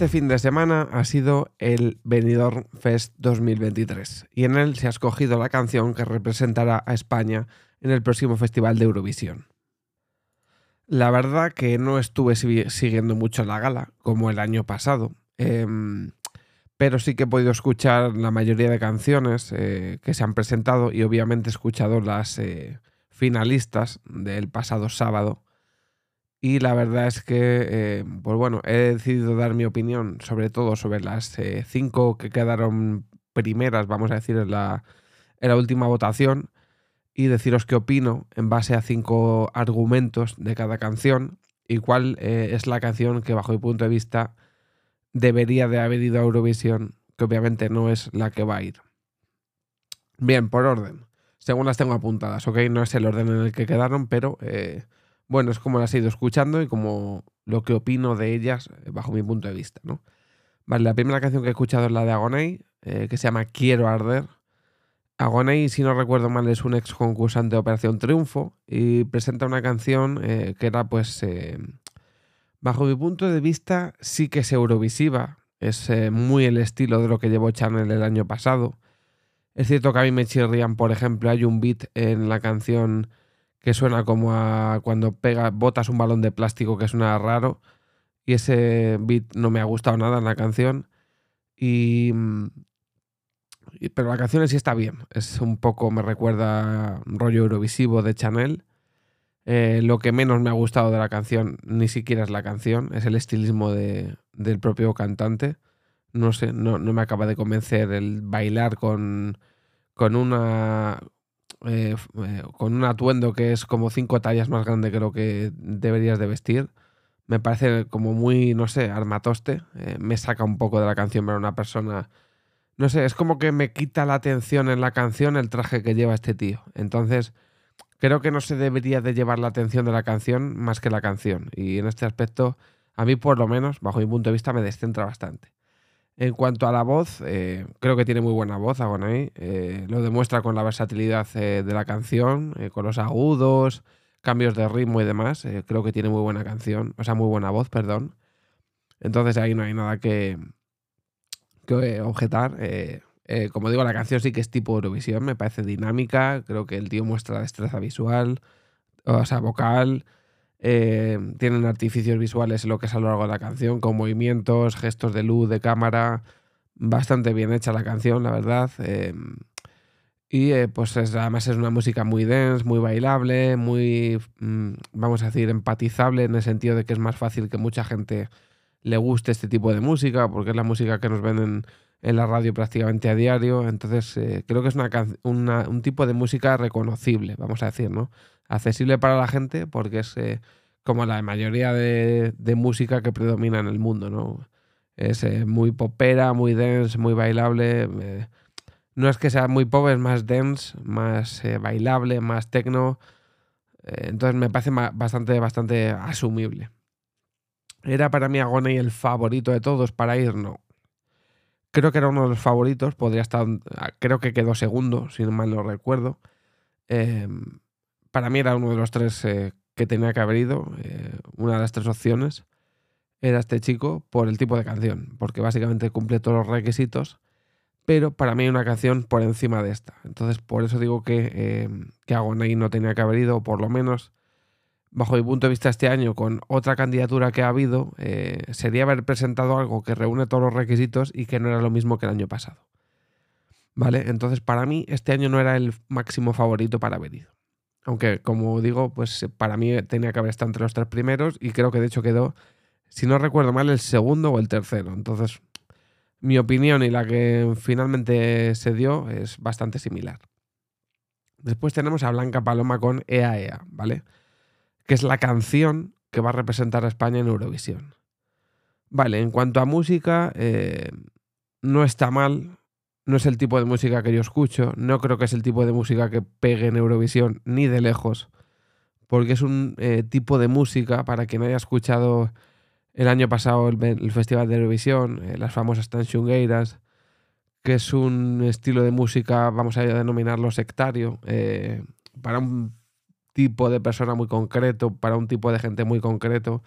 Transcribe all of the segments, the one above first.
Este fin de semana ha sido el Benidorm Fest 2023 y en él se ha escogido la canción que representará a España en el próximo Festival de Eurovisión. La verdad que no estuve siguiendo mucho la gala, como el año pasado, em, pero sí que he podido escuchar la mayoría de canciones eh, que se han presentado y obviamente he escuchado las eh, finalistas del pasado sábado y la verdad es que, eh, pues bueno, he decidido dar mi opinión sobre todo sobre las eh, cinco que quedaron primeras, vamos a decir, en la, en la última votación y deciros qué opino en base a cinco argumentos de cada canción y cuál eh, es la canción que bajo mi punto de vista debería de haber ido a Eurovisión, que obviamente no es la que va a ir. Bien, por orden. Según las tengo apuntadas, ¿ok? No es el orden en el que quedaron, pero bueno, es como las he ido escuchando y como lo que opino de ellas eh, bajo mi punto de vista, ¿no? Vale, la primera canción que he escuchado es la de Agoney, eh, que se llama Quiero Arder. Agoney, si no recuerdo mal, es un ex concursante de Operación Triunfo y presenta una canción eh, que era, pues, bajo mi punto de vista, sí que es eurovisiva. Es muy el estilo de lo que llevó Chanel el año pasado. Es cierto que a mí me chirrían, por ejemplo, hay un beat en la canción que suena como a cuando pega, botas un balón de plástico que suena raro. Y ese beat no me ha gustado nada en la canción. Y, pero la canción sí está bien. Es un poco, me recuerda rollo eurovisivo de Chanel. Eh, lo que menos me ha gustado de la canción, ni siquiera es la canción, es el estilismo de, del propio cantante. No sé, no, no, me acaba de convencer el bailar con, con una eh, eh, con un atuendo que es como cinco tallas más grande que lo que deberías de vestir. Me parece como muy, no sé, armatoste. Eh, me saca un poco de la canción ver una persona... No sé, es como que me quita la atención en la canción el traje que lleva este tío. Entonces, creo que no se debería de llevar la atención de la canción más que la canción. Y en este aspecto, a mí por lo menos, bajo mi punto de vista, me descentra bastante. En cuanto a la voz, eh, creo que tiene muy buena voz Agonay. Eh, lo demuestra con la versatilidad eh, de la canción, con los agudos, cambios de ritmo y demás. creo que tiene muy buena canción, o sea, muy buena voz, perdón. Entonces ahí no hay nada que, que objetar. como digo, la canción sí que es tipo Eurovisión, me parece dinámica. Creo que el tío muestra destreza visual, o sea, vocal. Eh, tienen artificios visuales en lo que es a lo largo de la canción, con movimientos, gestos de luz, de cámara. Bastante bien hecha la canción, la verdad. Eh, y eh, pues además es una música muy dense, muy bailable, muy, mm, vamos a decir, empatizable en el sentido de que es más fácil que mucha gente le guste este tipo de música, porque es la música que nos ven en, la radio prácticamente a diario. Entonces creo que es un tipo de música reconocible, vamos a decir, ¿no? Accesible para la gente porque es eh, como la mayoría de, música que predomina en el mundo, ¿no? Es eh, muy popera, muy dense, muy bailable. Eh, no es que sea muy pop, es más dense, más bailable, más techno. entonces me parece bastante, bastante asumible. ¿Era para mí Agoney el favorito de todos para ir? No. Creo que era uno de los favoritos, podría estar, creo que quedó segundo, si no mal lo recuerdo. Para mí era uno de los tres eh, que tenía que haber ido, eh, una de las tres opciones era este chico por el tipo de canción, porque básicamente cumple todos los requisitos, pero para mí hay una canción por encima de esta. Entonces, por eso digo que, eh, que Agonay no tenía que haber ido, o por lo menos, bajo mi punto de vista este año, con otra candidatura que ha habido, eh, sería haber presentado algo que reúne todos los requisitos y que no era lo mismo que el año pasado. ¿Vale? Entonces, para mí, este año no era el máximo favorito para haber ido. Aunque, como digo, pues para mí tenía que haber estado entre los tres primeros y creo que de hecho quedó, si no recuerdo mal, el segundo o el tercero. Entonces, mi opinión y la que finalmente se dio es bastante similar. Después tenemos a Blanca Paloma con EAEA, e ¿vale? Que es la canción que va a representar a España en Eurovisión. Vale, en cuanto a música, eh, no está mal, no es el tipo de música que yo escucho, no creo que es el tipo de música que pegue en Eurovisión ni de lejos, porque es un eh, tipo de música, para quien haya escuchado el año pasado el, Festival de Eurovisión, eh, las famosas Tanchungueiras, que es un estilo de música, vamos a denominarlo sectario, eh, para un tipo de persona muy concreto, para un tipo de gente muy concreto.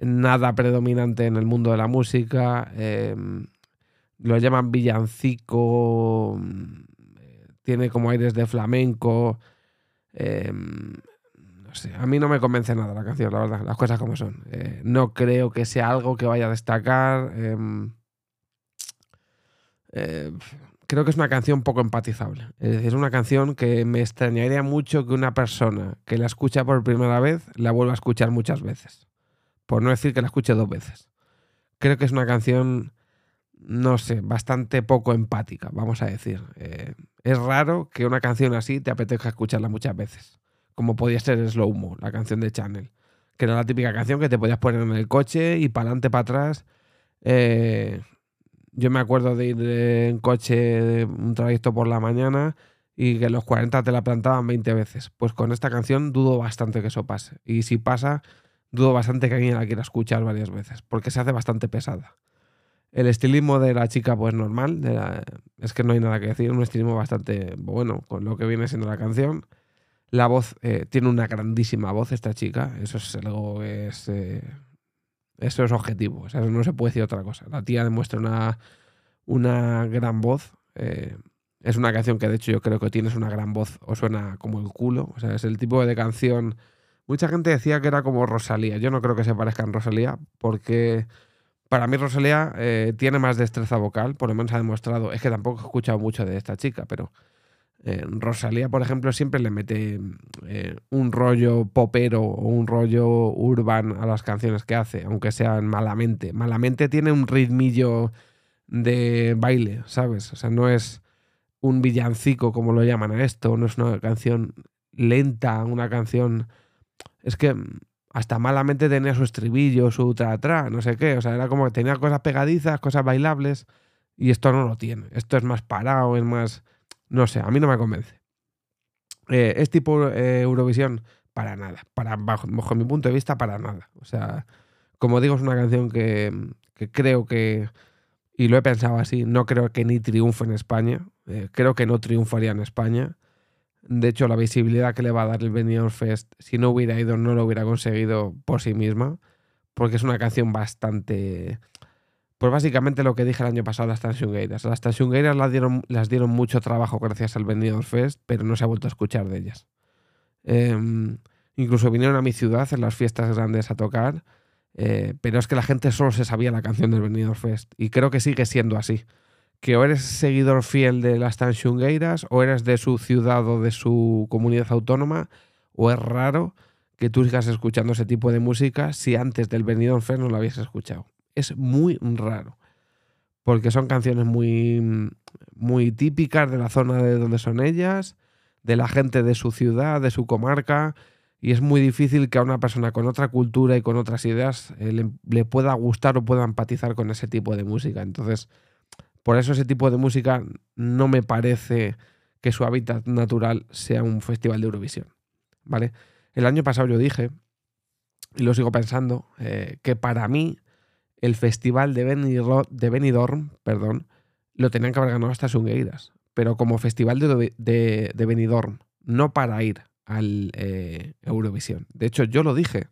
nada predominante en el mundo de la música. Em, lo llaman villancico, tiene como aires de flamenco. Em, no sé, a mí no me convence nada la canción, la verdad, las cosas como son. Eh, no creo que sea algo que vaya a destacar. Em, eh, creo que es una canción poco empatizable. Es decir, es una canción que me extrañaría mucho que una persona que la escucha por primera vez la vuelva a escuchar muchas veces. Por no decir que la escuche dos veces. Creo que es una canción, no sé, bastante poco empática, vamos a decir. Eh, es raro que una canción así te apetezca escucharla muchas veces. Como podía ser Slow Mo, la canción de Channel. Que era la típica canción que te podías poner en el coche y para adelante, para atrás. Eh, yo me acuerdo de ir en coche un trayecto por la mañana y que los 40 te la plantaban 20 veces. Pues con esta canción dudo bastante que eso pase. Y si pasa, dudo bastante que alguien la quiera escuchar varias veces, porque se hace bastante pesada. El estilismo de la chica, pues normal, es que no hay nada que decir, un estilismo bastante bueno con lo que viene siendo la canción. La voz, eh, tiene una grandísima voz esta chica, eso es algo que es eh, eso es objetivo, o sea, no se puede decir otra cosa. La tía demuestra una, una gran voz. Eh, es una canción que de hecho yo creo que tienes una gran voz o suena como el culo. O sea, es el tipo de canción... Mucha gente decía que era como Rosalía. Yo no creo que se parezca a Rosalía porque para mí Rosalía eh, tiene más destreza vocal, por lo menos ha demostrado. Es que tampoco he escuchado mucho de esta chica, pero eh, Rosalía, por ejemplo, siempre le mete eh, un rollo popero o un rollo urban a las canciones que hace, aunque sean malamente. Malamente tiene un ritmillo de baile, ¿sabes? O sea, no es un villancico como lo llaman a esto, no es una canción lenta, una canción... Es que hasta malamente tenía su estribillo, su tra, tra no sé qué, o sea, era como que tenía cosas pegadizas, cosas bailables, y esto no lo tiene. Esto es más parado, es más no sé, a mí no me convence. Eh, es tipo eh, Eurovisión, para nada. Para, bajo, mi punto de vista, para nada. O sea, como digo, es una canción que, creo que, y lo he pensado así, no creo que ni triunfe en España. Eh, creo que no triunfaría en España. De hecho, la visibilidad que le va a dar el Benidorm Fest, si no hubiera ido, no lo hubiera conseguido por sí misma. Porque es una canción bastante pues básicamente lo que dije el año pasado las Tansungueiras. Las Tansungueiras las dieron, las dieron mucho trabajo gracias al Benidorm Fest, pero no se ha vuelto a escuchar de ellas. Em, incluso vinieron a mi ciudad en las fiestas grandes a tocar, eh, pero es que la gente solo se sabía la canción del Benidorm Fest. Y creo que sigue siendo así. Que o eres seguidor fiel de las Tansungueiras, o eres de su ciudad o de su comunidad autónoma, o es raro que tú sigas escuchando ese tipo de música si antes del Benidorm Fest no lo habías escuchado es muy raro. Porque son canciones muy, muy típicas de la zona de donde son ellas, de la gente de su ciudad, de su comarca, y es muy difícil que a una persona con otra cultura y con otras ideas eh, le, pueda gustar o pueda empatizar con ese tipo de música. Entonces, por eso ese tipo de música no me parece que su hábitat natural sea un festival de Eurovisión. ¿Vale? El año pasado yo dije, y lo sigo pensando, eh, que para mí el festival de Benidorm, perdón, lo tenían que haber ganado hasta Sungueiras, pero como festival de, Benidorm, no para ir al eh, Eurovisión. De hecho, yo lo dije,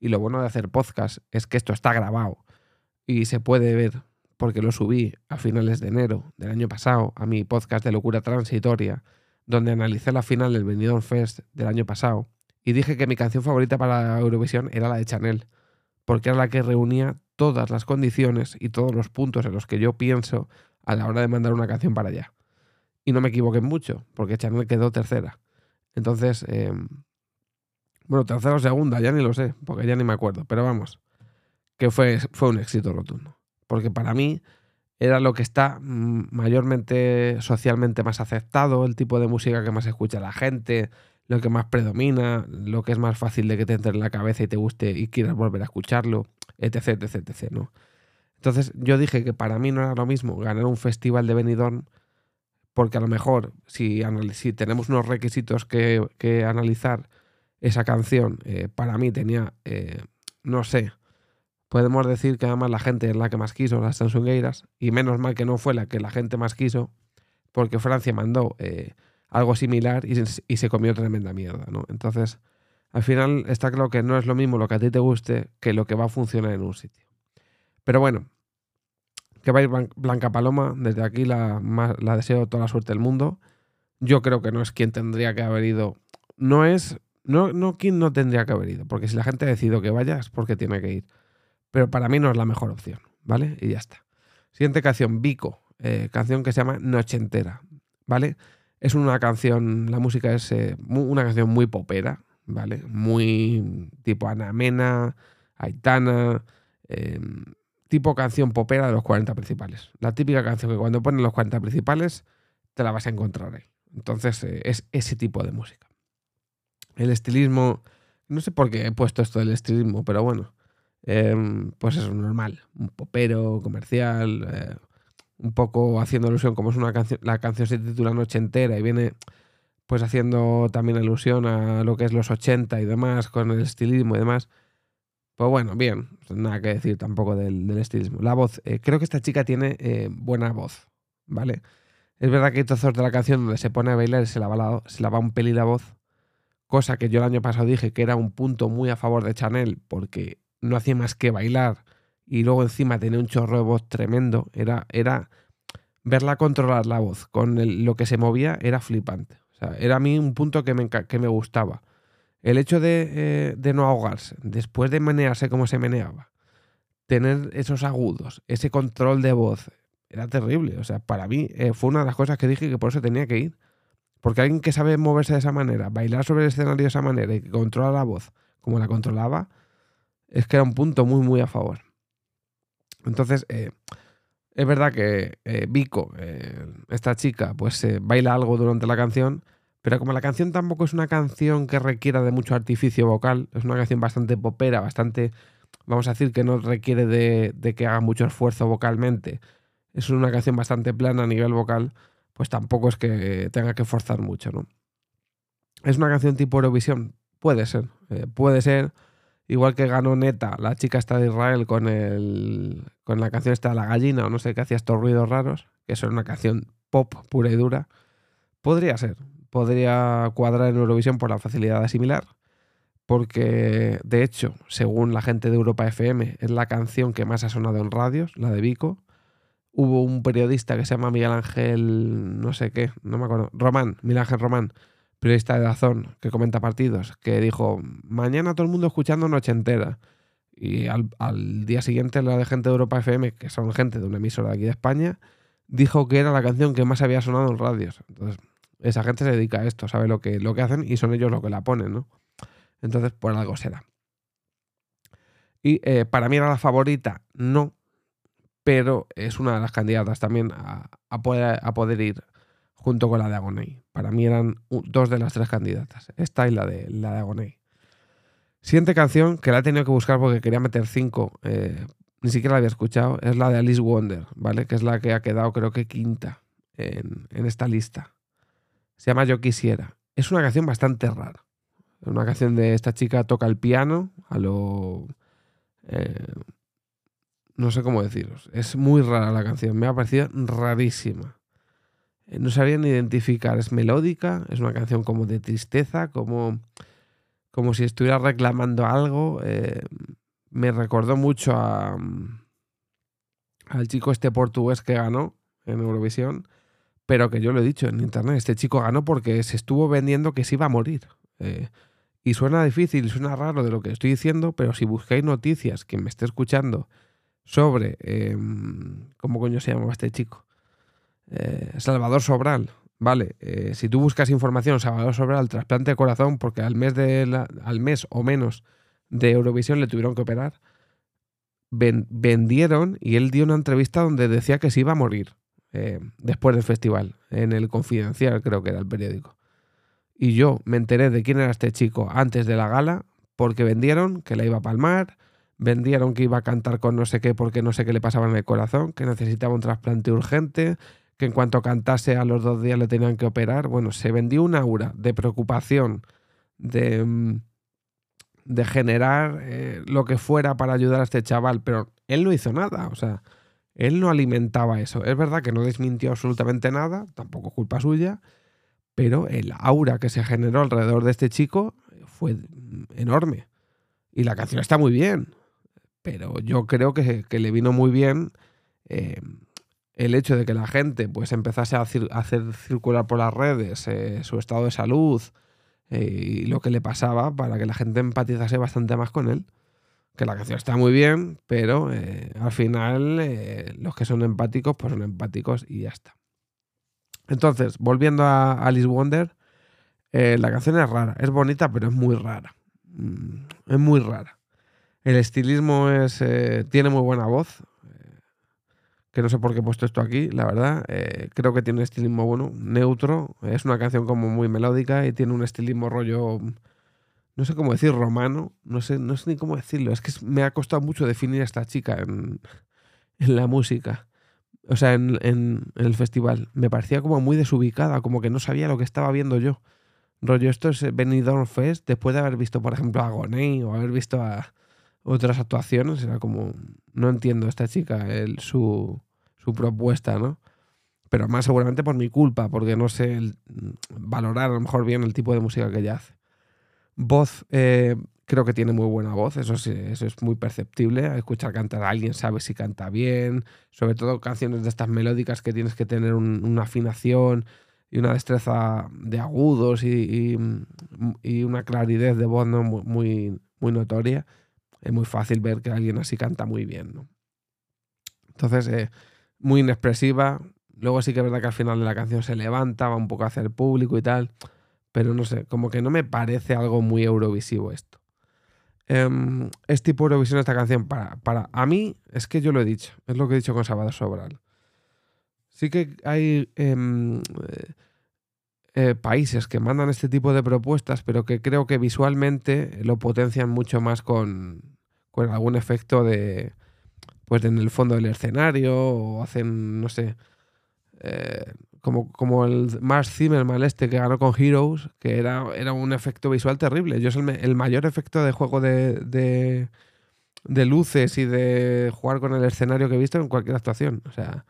y lo bueno de hacer podcast es que esto está grabado y se puede ver, porque lo subí a finales de enero del año pasado a mi podcast de locura transitoria, donde analicé la final del Benidorm Fest del año pasado, y dije que mi canción favorita para Eurovisión era la de Chanel, porque era la que reunía todas las condiciones y todos los puntos en los que yo pienso a la hora de mandar una canción para allá. Y no me equivoqué mucho, porque Chanel quedó tercera. Entonces, em, bueno, tercera o segunda, ya ni lo sé, porque ya ni me acuerdo, pero vamos, que fue, fue un éxito rotundo. Porque para mí era lo que está mm, mayormente socialmente más aceptado, el tipo de música que más escucha la gente, lo que más predomina, lo que es más fácil de que te entre en la cabeza y te guste y quieras volver a escucharlo, etc, etc, etc, ¿no? Entonces yo dije que para mí no era lo mismo ganar un festival de Benidorm, porque a lo mejor si, si tenemos unos requisitos que, analizar, esa canción eh, para mí tenía, eh, no sé, podemos decir que además la gente es la que más quiso, las Samsungueiras, y menos mal que no fue la que la gente más quiso, porque Francia mandó... Eh, algo similar y, se comió tremenda mierda, ¿no? Entonces, Al final está claro que no es lo mismo lo que a ti te guste que lo que va a funcionar en un sitio. Pero bueno, que va a ir Blanca Paloma, desde aquí la, deseo toda la suerte del mundo. Yo creo que no es quien tendría que haber ido. No es. No, no quien no tendría que haber ido, porque si la gente ha decidido que vaya es porque tiene que ir. Pero para mí no es la mejor opción, ¿vale? Y ya está. Siguiente canción, Vico, eh, canción que se llama Noche Entera, ¿vale? Es una canción, la música es eh, una canción muy popera, ¿vale? Muy tipo Ana Mena, Aitana, em, tipo canción popera de los 40 principales. La típica canción que cuando ponen los 40 principales te la vas a encontrar ahí. Entonces eh, es ese tipo de música. El estilismo, no sé por qué he puesto esto del estilismo, pero bueno, em, pues es normal. Un popero, comercial, eh, un poco haciendo alusión, como es una canción, la canción se titula Noche entera y viene pues haciendo también alusión a lo que es los 80 y demás, con el estilismo y demás. Pues bueno, bien, nada que decir tampoco del, estilismo. La voz, eh, creo que esta chica tiene eh, buena voz, ¿vale? Es verdad que hay trozos de la canción donde se pone a bailar y se la, va se un peli la voz, cosa que yo el año pasado dije que era un punto muy a favor de Chanel, porque no hacía más que bailar y luego encima tenía un chorro de voz tremendo. Era, era verla controlar la voz con lo que se movía, era flipante. Era a mí un punto que me, que me gustaba. El hecho eh, de, no ahogarse, después de menearse como se meneaba, tener esos agudos, ese control de voz, era terrible. O sea, para mí eh, fue una de las cosas que dije que por eso tenía que ir. Porque alguien que sabe moverse de esa manera, bailar sobre el escenario de esa manera y que controla la voz como la controlaba, es que era un punto muy, muy a favor. Entonces, eh, es verdad que Vico, esta chica, pues baila algo durante la canción, pero como la canción tampoco es una canción que requiera de mucho artificio vocal, es una canción bastante popera, bastante, vamos a decir, que no requiere de, que haga mucho esfuerzo vocalmente, es una canción bastante plana a nivel vocal, pues tampoco es que tenga que forzar mucho, ¿no? ¿Es una canción tipo Eurovisión? Puede ser, eh, puede ser. Igual que ganó Neta, la chica está de Israel con, el, con la canción esta La Gallina, o no sé qué hacía estos ruidos raros, que es una canción pop pura y dura. Podría ser, podría cuadrar en Eurovisión por la facilidad de asimilar, porque de hecho, según la gente de Europa FM, es la canción que más ha sonado en radios, la de Vico. Hubo un periodista que se llama Miguel Ángel, no sé qué, no me acuerdo, Román, Miguel Ángel Román, periodista de Dazón, que comenta partidos, que dijo, mañana todo el mundo escuchando Noche Entera. Y al, día siguiente la de gente de Europa FM, que son gente de una emisora de aquí de España, dijo que era la canción que más había sonado en radios. Entonces, esa gente se dedica a esto, sabe lo que, lo que hacen y son ellos los que la ponen, ¿no? Entonces, por algo será. Y eh, para mí era la favorita, no, pero es una de las candidatas también a, poder, a poder, ir junto con la de Agoney. Para mí eran dos de las tres candidatas, esta y la de, la de Agoney. Siguiente canción, que la he tenido que buscar porque quería meter cinco, eh, ni siquiera la había escuchado, es la de Alice Wonder, ¿vale? Que es la que ha quedado creo que quinta en, en esta lista. Se llama Yo Quisiera. Es una canción bastante rara. Una canción de esta chica toca el piano a lo... Eh, no sé cómo deciros. Es muy rara la canción. Me ha parecido rarísima. Eh, no sabían identificar. Es melódica, es una canción como de tristeza, como, como si estuviera reclamando algo. Eh, me recordó mucho a, al chico este portugués que ganó en Eurovisión pero que yo lo he dicho en internet, este chico ganó porque se estuvo vendiendo que se iba a morir. Eh, y suena difícil, suena raro de lo que estoy diciendo, pero si buscáis noticias, que me esté escuchando, sobre, em, ¿cómo coño se llamaba este chico? Eh, Salvador Sobral, ¿vale? Eh, si tú buscas información, Salvador Sobral, trasplante de corazón, porque al mes, de al mes o menos de Eurovisión le tuvieron que operar, vendieron y él dio una entrevista donde decía que se iba a morir. Eh, después del festival, en el Confidencial creo que era el periódico. Y yo me enteré de quién era este chico antes de la gala porque vendieron que la iba a palmar, vendieron que iba a cantar con no sé qué porque no sé qué le pasaba en el corazón, que necesitaba un trasplante urgente, que en cuanto cantase a los dos días le tenían que operar. Bueno, se vendió una aura de preocupación, de, mm, generar eh, lo que fuera para ayudar a este chaval, pero él no hizo nada, o sea, él no alimentaba eso. Es verdad que no desmintió absolutamente nada, tampoco culpa suya, pero el aura que se generó alrededor de este chico fue enorme. Y la canción está muy bien, pero yo creo que, le vino muy bien eh, el hecho de que la gente pues empezase a, hacer circular por las redes eh, su estado de salud eh, y lo que le pasaba para que la gente empatizase bastante más con él. Que la canción está muy bien, pero al final los que son empáticos pues son empáticos y ya está. Entonces, volviendo a Alice Wonder, la canción es rara, es bonita, pero es muy rara. Mm, es muy rara. El estilismo es, eh, tiene muy buena voz. Que no sé por qué he puesto esto aquí, la verdad. Eh, creo que tiene un estilismo bueno, neutro. Es una canción como muy melódica y tiene un estilismo rollo. No sé cómo decir, romano. No sé, no sé ni cómo decirlo. Es que me ha costado mucho definir a esta chica en, la música. O sea, en, el festival. Me parecía como muy desubicada, como que no sabía lo que estaba viendo yo. Rollo, esto es Benidorm Fest después de haber visto, por ejemplo, a Gonei o haber visto a, otras actuaciones. Era como, no entiendo esta chica, su, propuesta, ¿no? Pero más seguramente por mi culpa, porque no sé valorar a lo mejor bien el tipo de música que ella hace. Voz, eh, creo que tiene muy buena voz, eso, sí, eso es muy perceptible. Escuchar cantar a alguien sabe si canta bien, sobre todo canciones de estas melódicas que tienes que tener una afinación y una destreza de agudos y, una claridad de voz muy, muy notoria es muy fácil ver que alguien así canta muy bien. ¿no? Entonces, eh, muy inexpresiva. Luego sí que es verdad que al final de la canción se levanta, va un poco hacia el público y tal. Pero no sé, como que no me parece algo muy eurovisivo esto. Em, es tipo Eurovisión esta canción para, para... A mí, es que yo lo he dicho, es lo que he dicho con Sábado Sobral. Sí que hay... Em, eh, países que mandan este tipo de propuestas, pero que creo que visualmente lo potencian mucho más con, con algún efecto de, pues en el fondo del escenario o hacen, no sé, eh, como, como el Mars Zimmerman este que ganó con Heroes, que era, era un efecto visual terrible. Yo es el, mayor efecto de juego de, de, de, luces y de jugar con el escenario que he visto en cualquier actuación. O sea,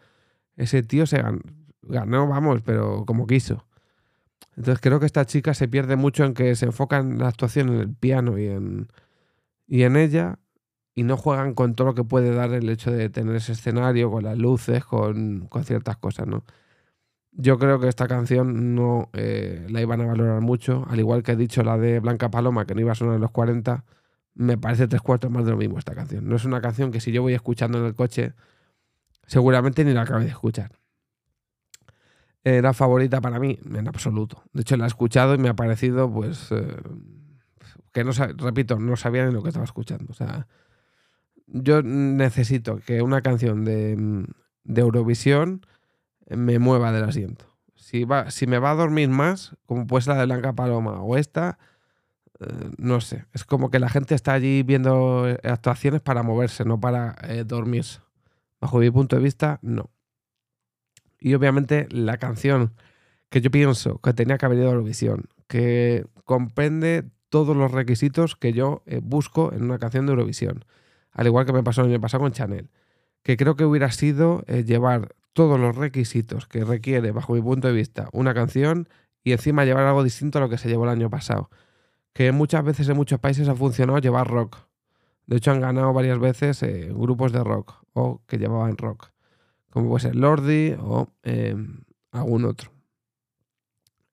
ese tío se ganó vamos, pero como quiso. Entonces creo que esta chica se pierde mucho en que se enfoca en la actuación en el piano y en, y en ella y no juegan con todo lo que puede dar el hecho de tener ese escenario, con las luces, con, con ciertas cosas, ¿no? Yo creo que esta canción no eh, la iban a valorar mucho, al igual que he dicho la de Blanca Paloma, que no iba a sonar en los 40, me parece tres cuartos más de lo mismo esta canción. No es una canción que si yo voy escuchando en el coche, seguramente ni la acabe de escuchar era favorita para mí, en absoluto. De hecho, la he escuchado y me ha parecido, pues, eh, que no, repito, no sabía ni lo que estaba escuchando. O sea, yo necesito que una canción de, Eurovisión me mueva del asiento. Si, va, si me va a dormir más, como pues la de Blanca Paloma o esta, eh, no sé. Es como que la gente está allí viendo actuaciones para moverse, no para eh, dormirse. Bajo mi punto de vista, no. Y obviamente la canción que yo pienso que tenía que haber ido a Eurovisión, que comprende todos los requisitos que yo eh, busco en una canción de Eurovisión. Al igual que me pasó el año pasado con Chanel. Que creo que hubiera sido eh, llevar todos los requisitos que requiere, bajo mi punto de vista, una canción y encima llevar algo distinto a lo que se llevó el año pasado. Que muchas veces en muchos países ha funcionado llevar rock. De hecho, han ganado varias veces eh, grupos de rock o que llevaban rock como puede ser Lordi o em, algún otro.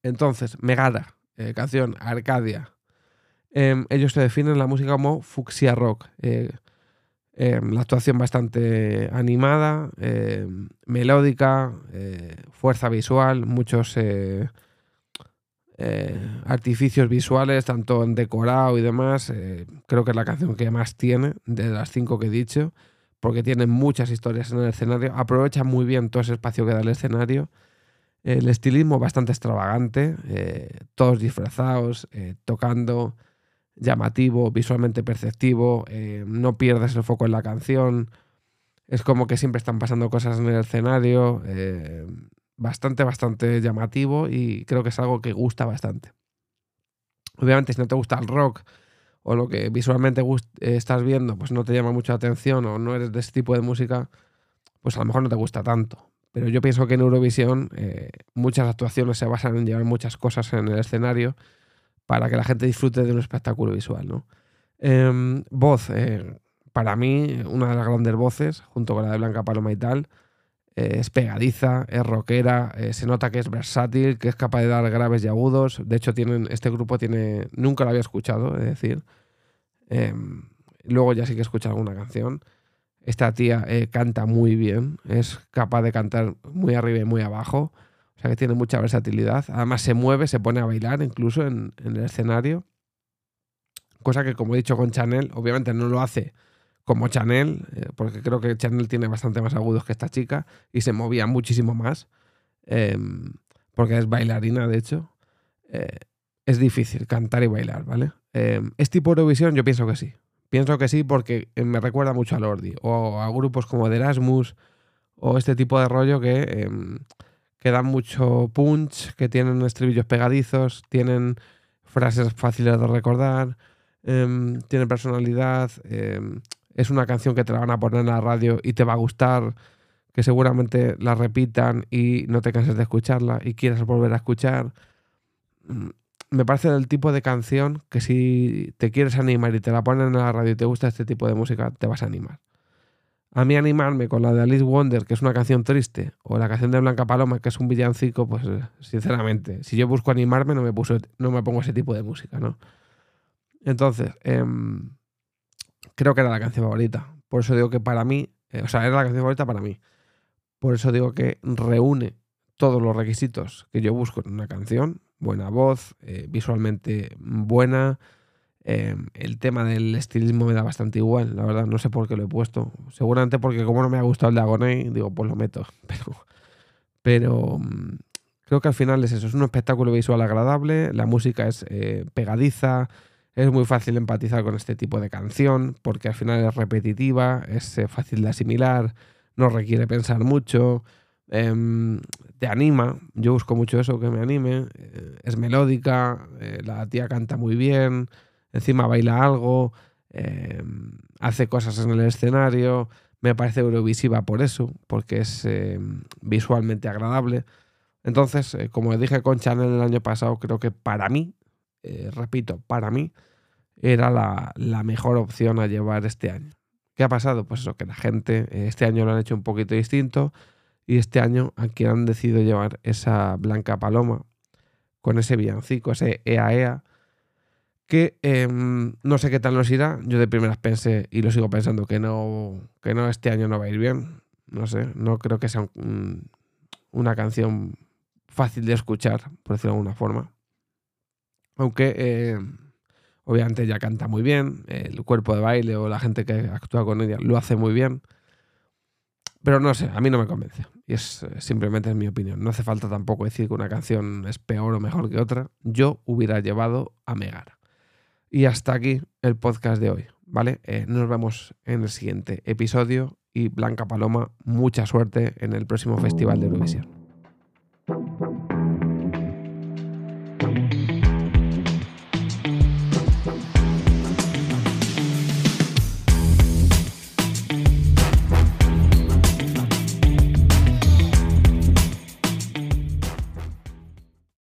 Entonces, Megara, eh, canción Arcadia. Em, ellos se definen la música como fucsia rock. Eh, em, la actuación bastante animada, melódica, eh, fuerza visual, muchos artificios visuales, tanto en decorado y demás. creo que es la canción que más tiene de las cinco que he dicho porque tiene muchas historias en el escenario, aprovecha muy bien todo ese espacio que da el escenario. El estilismo bastante extravagante, eh, todos disfrazados, eh, tocando, llamativo, visualmente perceptivo, eh, no pierdes el foco en la canción, es como que siempre están pasando cosas en el escenario, bastante, bastante llamativo y creo que es algo que gusta bastante. Obviamente si no te gusta el rock, o lo que visualmente estás viendo pues no te llama mucha atención o no eres de ese tipo de música, pues a lo mejor no te gusta tanto. Pero yo pienso que en Eurovisión eh, muchas actuaciones se basan en llevar muchas cosas en el escenario para que la gente disfrute de un espectáculo visual. ¿no? Em, voz, eh, para mí, una de las grandes voces, junto con la de Blanca Paloma y tal, eh, es pegadiza, es rockera, eh, se nota que es versátil, que es capaz de dar graves y agudos. De hecho, este grupo tiene. Nunca lo había escuchado, es decir. Em, luego ya sí que he escuchado alguna canción. Esta tía canta muy bien, es capaz de cantar muy arriba y muy abajo, que tiene mucha versatilidad. Además se mueve, se pone a bailar incluso en, el escenario, cosa que como he dicho con Chanel, obviamente no lo hace como Chanel, eh, porque creo que Chanel tiene bastante más agudos que esta chica y se movía muchísimo más, em, porque es bailarina de hecho. Eh, es difícil cantar y bailar, ¿vale? Em, ¿Es tipo Eurovisión? Yo pienso que sí. Pienso que sí porque eh, me recuerda mucho a Lordi o a grupos como de Erasmus o este tipo de rollo que, em, que dan mucho punch, que tienen estribillos pegadizos, tienen frases fáciles de recordar, em, tienen personalidad. Em, es una canción que te la van a poner en la radio y te va a gustar, que seguramente la repitan y no te canses de escucharla y quieras volver a escuchar me parece del tipo de canción que si te quieres animar y te la ponen en la radio y te gusta este tipo de música, te vas a animar. A mí animarme con la de Alice Wonder, que es una canción triste, o la canción de Blanca Paloma, que es un villancico, pues sinceramente, si yo busco animarme no me, puso, no me pongo ese tipo de música, ¿no? Entonces, em, creo que era la canción favorita. Por eso digo que para mí, eh, o sea, era la canción favorita para mí. Por eso digo que reúne todos los requisitos que yo busco en una canción buena voz, eh, visualmente buena. Em, el tema del estilismo me da bastante igual, la verdad, no sé por qué lo he puesto. Seguramente porque como no me ha gustado el de Agoney, digo, pues lo meto. Pero, pero mm, creo que al final es eso, es un espectáculo visual agradable, la música es eh, pegadiza, es muy fácil empatizar con este tipo de canción, porque al final es repetitiva, es eh, fácil de asimilar, no requiere pensar mucho. Em, te anima, yo busco mucho eso, que me anime, eh, es melódica, eh, la tía canta muy bien, encima baila algo, em, hace cosas en el escenario, me parece eurovisiva por eso, porque es em, visualmente agradable. Entonces, eh, como dije con Chanel el año pasado, creo que para mí, repito, para mí, era la, la, mejor opción a llevar este año. ¿Qué ha pasado? Pues eso, que la gente este año lo han hecho un poquito distinto y este año aquí han decidido llevar esa Blanca Paloma con ese villancico, ese EA EA, que em, no sé qué tal nos irá. Yo de primeras pensé y lo sigo pensando que no, que no, este año no va a ir bien. No sé, no creo que sea una canción fácil de escuchar, por decirlo de alguna forma. Aunque em, obviamente ella canta muy bien, el cuerpo de baile o la gente que actúa con ella lo hace muy bien. Pero no sé, a mí no me convence. Y es eh, simplemente en mi opinión. No hace falta tampoco decir que una canción es peor o mejor que otra. Yo hubiera llevado a Megara. Y hasta aquí el podcast de hoy, ¿vale? Eh, nos vemos en el siguiente episodio y Blanca Paloma, mucha suerte en el próximo Festival de Eurovisión.